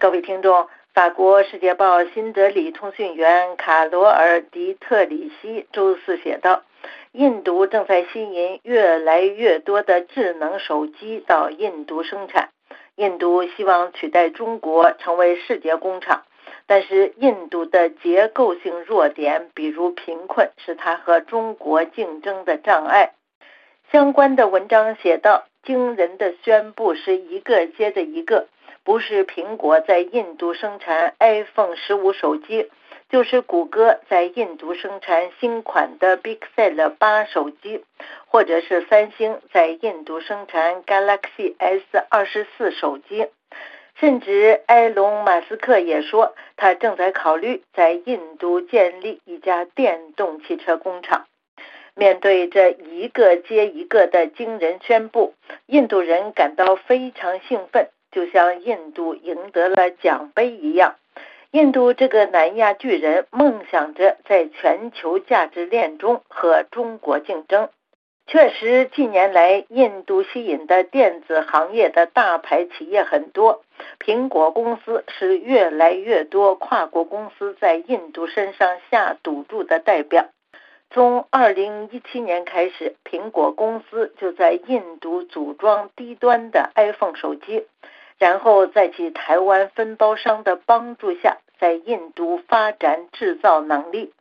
各位听众，法国《世界报》新德里通讯员卡罗尔·迪特里希周四写道：“印度正在吸引越来越多的智能手机到印度生产。印度希望取代中国成为世界工厂，但是印度的结构性弱点，比如贫困，是它和中国竞争的障碍。”相关的文章写道：“惊人的宣布是一个接着一个。”不是苹果在印度生产 iPhone 十五手机，就是谷歌在印度生产新款的 Pixel 八手机，或者是三星在印度生产 Galaxy S 二十四手机，甚至埃隆·马斯克也说，他正在考虑在印度建立一家电动汽车工厂。面对这一个接一个的惊人宣布，印度人感到非常兴奋。就像印度赢得了奖杯一样，印度这个南亚巨人梦想着在全球价值链中和中国竞争。确实，近年来印度吸引的电子行业的大牌企业很多，苹果公司是越来越多跨国公司在印度身上下赌注的代表。从2017年开始，苹果公司就在印度组装低端的 iPhone 手机。然后在其台湾分包商的帮助下，在印度发展制造能力。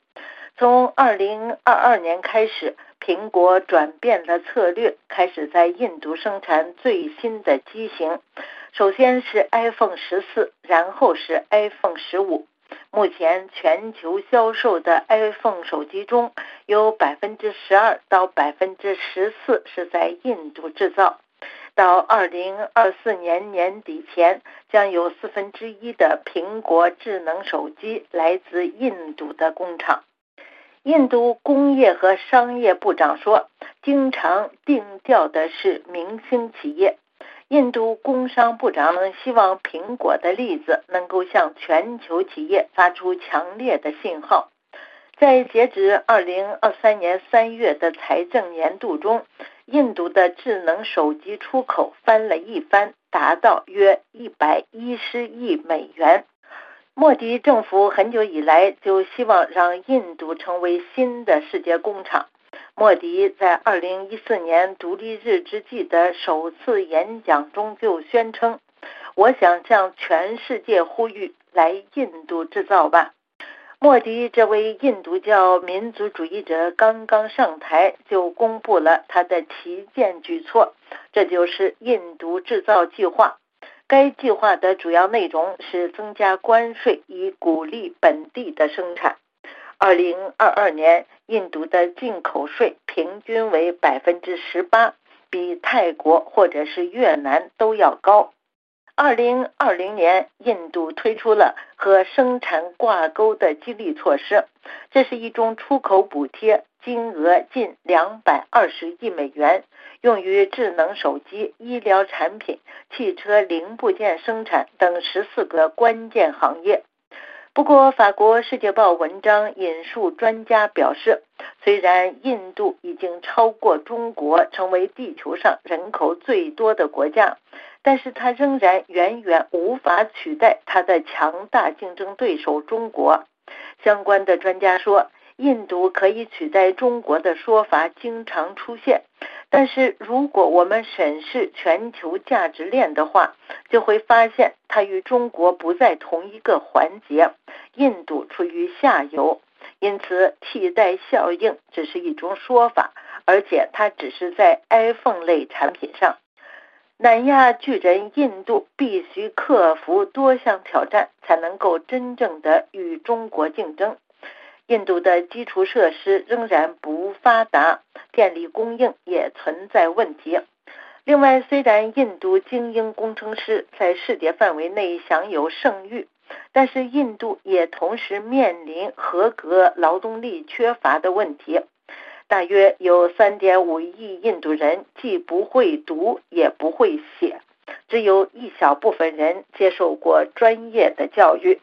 从2022年开始，苹果转变了策略，开始在印度生产最新的机型。首先是 iPhone 十四，然后是 iPhone 十五。目前全球销售的 iPhone 手机中有百分之十二到百分之十四是在印度制造。到二零二四年年底前，将有四分之一的苹果智能手机来自印度的工厂。印度工业和商业部长说：“经常定调的是明星企业。”印度工商部长希望苹果的例子能够向全球企业发出强烈的信号。在截止二零二三年三月的财政年度中。印度的智能手机出口翻了一番，达到约一百一十亿美元。莫迪政府很久以来就希望让印度成为新的世界工厂。莫迪在二零一四年独立日之际的首次演讲中就宣称：“我想向全世界呼吁，来印度制造吧。”莫迪这位印度教民族主义者刚刚上台，就公布了他的旗舰举措，这就是印度制造计划。该计划的主要内容是增加关税，以鼓励本地的生产。二零二二年，印度的进口税平均为百分之十八，比泰国或者是越南都要高。二零二零年，印度推出了和生产挂钩的激励措施，这是一种出口补贴，金额近两百二十亿美元，用于智能手机、医疗产品、汽车零部件生产等十四个关键行业。不过，法国《世界报》文章引述专家表示，虽然印度已经超过中国成为地球上人口最多的国家。但是它仍然远远无法取代它的强大竞争对手中国。相关的专家说，印度可以取代中国的说法经常出现。但是如果我们审视全球价值链的话，就会发现它与中国不在同一个环节，印度处于下游。因此，替代效应只是一种说法，而且它只是在 iPhone 类产品上。南亚巨人印度必须克服多项挑战，才能够真正的与中国竞争。印度的基础设施仍然不发达，电力供应也存在问题。另外，虽然印度精英工程师在世界范围内享有盛誉，但是印度也同时面临合格劳动力缺乏的问题。大约有3.5亿印度人既不会读也不会写，只有一小部分人接受过专业的教育。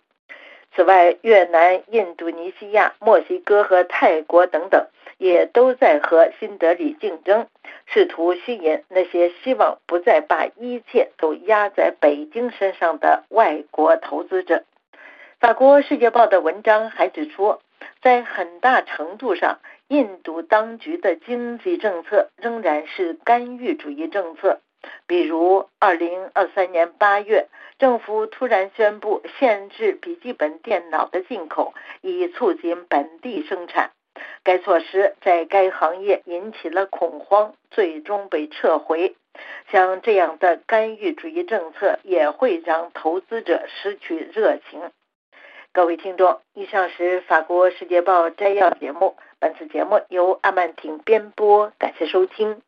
此外，越南、印度尼西亚、墨西哥和泰国等等也都在和新德里竞争，试图吸引那些希望不再把一切都压在北京身上的外国投资者。法国《世界报》的文章还指出，在很大程度上，印度当局的经济政策仍然是干预主义政策。比如，2023年8月，政府突然宣布限制笔记本电脑的进口，以促进本地生产。该措施在该行业引起了恐慌，最终被撤回。像这样的干预主义政策也会让投资者失去热情。各位听众，以上是法国《世界报》摘要节目。本次节目由阿曼婷编播，感谢收听。